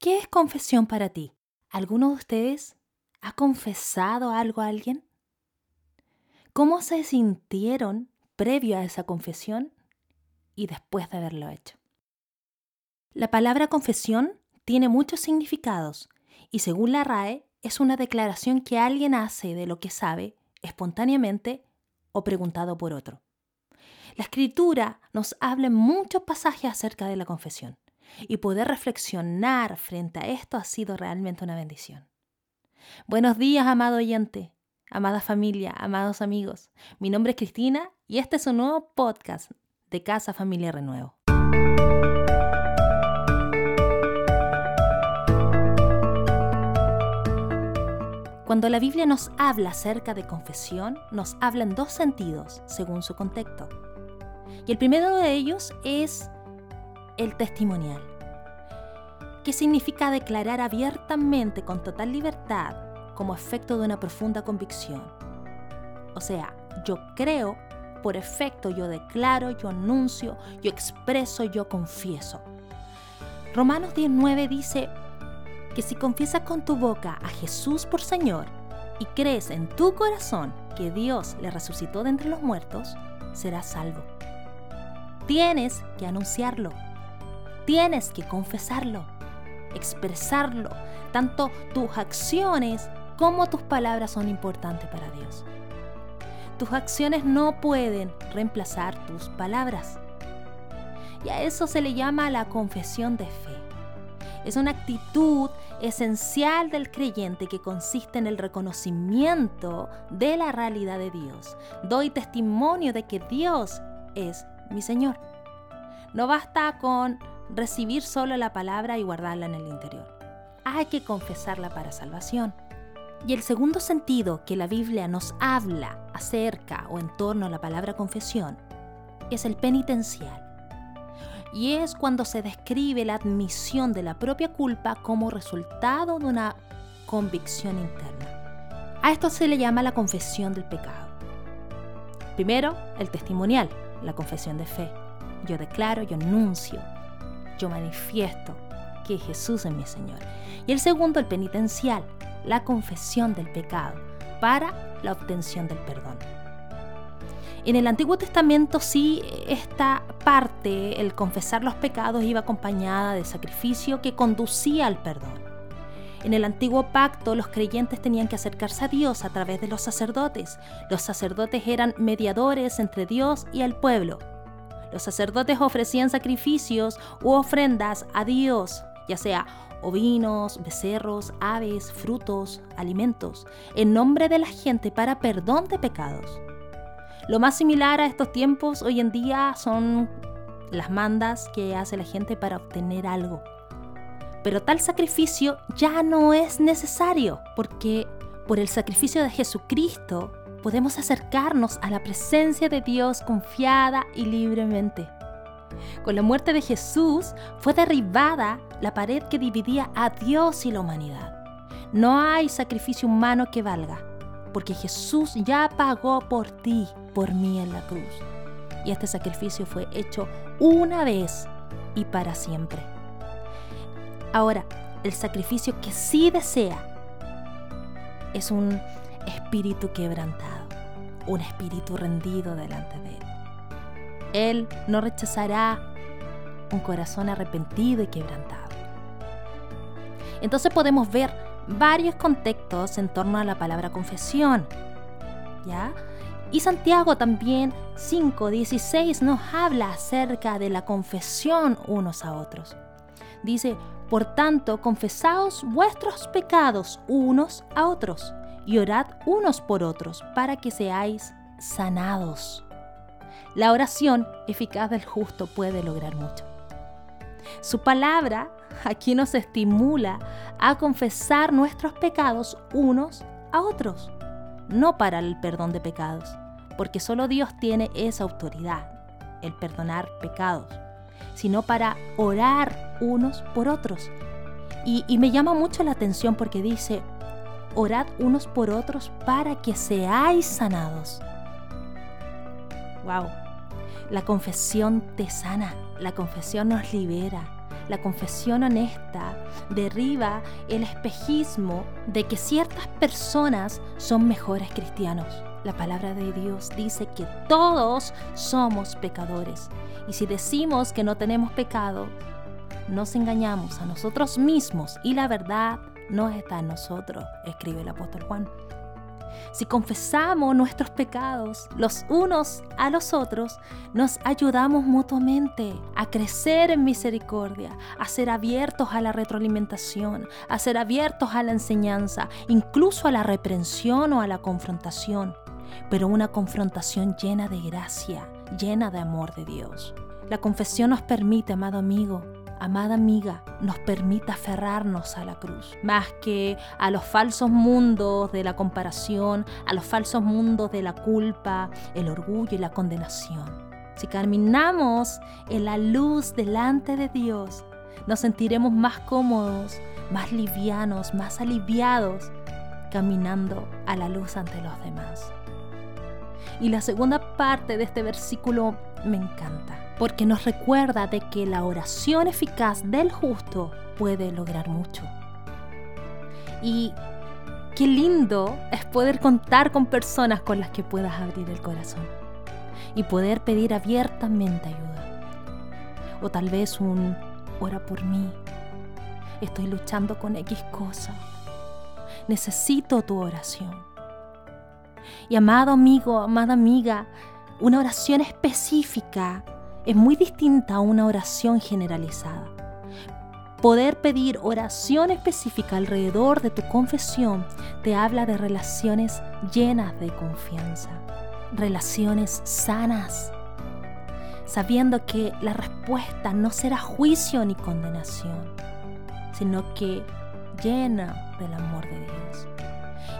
¿Qué es confesión para ti? ¿Alguno de ustedes ha confesado algo a alguien? ¿Cómo se sintieron previo a esa confesión y después de haberlo hecho? La palabra confesión tiene muchos significados y según la RAE es una declaración que alguien hace de lo que sabe espontáneamente o preguntado por otro. La escritura nos habla en muchos pasajes acerca de la confesión y poder reflexionar frente a esto ha sido realmente una bendición. Buenos días, amado oyente, amada familia, amados amigos. Mi nombre es Cristina y este es un nuevo podcast de Casa Familia Renuevo. Cuando la Biblia nos habla acerca de confesión, nos habla en dos sentidos, según su contexto. Y el primero de ellos es el testimonial, que significa declarar abiertamente con total libertad como efecto de una profunda convicción. O sea, yo creo, por efecto yo declaro, yo anuncio, yo expreso, yo confieso. Romanos 19 dice que si confiesas con tu boca a Jesús por Señor y crees en tu corazón que Dios le resucitó de entre los muertos, serás salvo. Tienes que anunciarlo. Tienes que confesarlo, expresarlo. Tanto tus acciones cómo tus palabras son importantes para Dios. Tus acciones no pueden reemplazar tus palabras. Y a eso se le llama la confesión de fe. Es una actitud esencial del creyente que consiste en el reconocimiento de la realidad de Dios. Doy testimonio de que Dios es mi Señor. No basta con recibir solo la palabra y guardarla en el interior. Hay que confesarla para salvación. Y el segundo sentido que la Biblia nos habla acerca o en torno a la palabra confesión es el penitencial. Y es cuando se describe la admisión de la propia culpa como resultado de una convicción interna. A esto se le llama la confesión del pecado. Primero, el testimonial, la confesión de fe. Yo declaro, yo anuncio, yo manifiesto que Jesús es mi Señor. Y el segundo, el penitencial, la confesión del pecado para la obtención del perdón. En el Antiguo Testamento sí esta parte, el confesar los pecados, iba acompañada de sacrificio que conducía al perdón. En el antiguo pacto los creyentes tenían que acercarse a Dios a través de los sacerdotes. Los sacerdotes eran mediadores entre Dios y el pueblo. Los sacerdotes ofrecían sacrificios u ofrendas a Dios, ya sea ovinos, becerros, aves, frutos, alimentos, en nombre de la gente para perdón de pecados. Lo más similar a estos tiempos hoy en día son las mandas que hace la gente para obtener algo. Pero tal sacrificio ya no es necesario porque por el sacrificio de Jesucristo podemos acercarnos a la presencia de Dios confiada y libremente. Con la muerte de Jesús fue derribada la pared que dividía a Dios y la humanidad. No hay sacrificio humano que valga, porque Jesús ya pagó por ti, por mí en la cruz. Y este sacrificio fue hecho una vez y para siempre. Ahora, el sacrificio que sí desea es un espíritu quebrantado, un espíritu rendido delante de Él. Él no rechazará un corazón arrepentido y quebrantado. Entonces podemos ver varios contextos en torno a la palabra confesión. ¿Ya? Y Santiago también 5.16 nos habla acerca de la confesión unos a otros. Dice, por tanto, confesaos vuestros pecados unos a otros y orad unos por otros para que seáis sanados. La oración eficaz del justo puede lograr mucho. Su palabra aquí nos estimula a confesar nuestros pecados unos a otros, no para el perdón de pecados, porque solo Dios tiene esa autoridad, el perdonar pecados, sino para orar unos por otros. Y, y me llama mucho la atención porque dice, orad unos por otros para que seáis sanados. ¡Wow! La confesión te sana, la confesión nos libera, La confesión honesta derriba el espejismo de que ciertas personas son mejores cristianos. La palabra de Dios dice que todos somos pecadores. Y si decimos que no tenemos pecado, nos engañamos a nosotros mismos y la verdad no está en nosotros, escribe el apóstol Juan. Si confesamos nuestros pecados los unos a los otros, nos ayudamos mutuamente a crecer en misericordia, a ser abiertos a la retroalimentación, a ser abiertos a la enseñanza, incluso a la reprensión o a la confrontación, pero una confrontación llena de gracia, llena de amor de Dios. La confesión nos permite, amado amigo, amada amiga, nos permita aferrarnos a la cruz, más que a los falsos mundos de la comparación, a los falsos mundos de la culpa, el orgullo y la condenación. Si caminamos en la luz delante de Dios, nos sentiremos más cómodos, más livianos, más aliviados, caminando a la luz ante los demás. Y la segunda parte de este versículo me encanta porque nos recuerda de que la oración eficaz del justo puede lograr mucho. Y qué lindo es poder contar con personas con las que puedas abrir el corazón y poder pedir abiertamente ayuda. O tal vez un ora por mí. Estoy luchando con X cosa. Necesito tu oración. Y amado amigo, amada amiga, una oración específica es muy distinta a una oración generalizada. Poder pedir oración específica alrededor de tu confesión te habla de relaciones llenas de confianza, relaciones sanas, sabiendo que la respuesta no será juicio ni condenación, sino que llena del amor de Dios.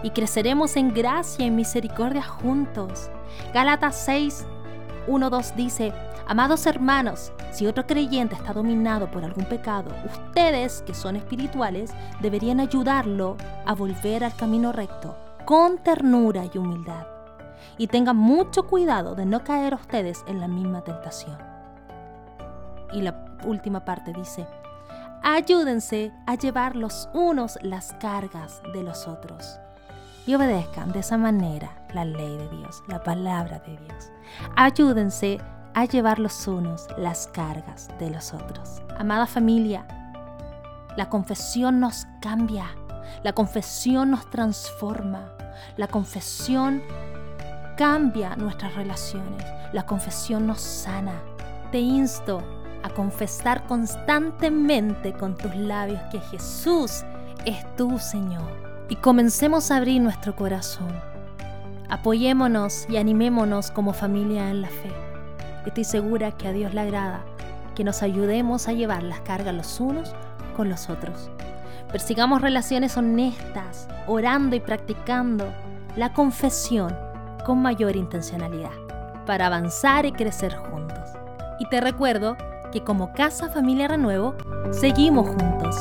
Y creceremos en gracia y misericordia juntos. Gálatas 6, 1, 2 dice, Amados hermanos, si otro creyente está dominado por algún pecado, ustedes, que son espirituales, deberían ayudarlo a volver al camino recto, con ternura y humildad. Y tengan mucho cuidado de no caer ustedes en la misma tentación. Y la última parte dice, ayúdense a llevar los unos las cargas de los otros y obedezcan de esa manera la ley de Dios, la palabra de Dios. Ayúdense a llevar los unos las cargas de los otros. Amada familia, la confesión nos cambia, la confesión nos transforma, la confesión cambia nuestras relaciones, la confesión nos sana. Te insto a confesar constantemente con tus labios que Jesús es tu Señor. Y comencemos a abrir nuestro corazón. Apoyémonos y animémonos como familia en la fe. Estoy segura que a Dios le agrada que nos ayudemos a llevar las cargas los unos con los otros. Persigamos relaciones honestas, orando y practicando la confesión con mayor intencionalidad para avanzar y crecer juntos. Y te recuerdo que como Casa Familia Renuevo, seguimos juntos.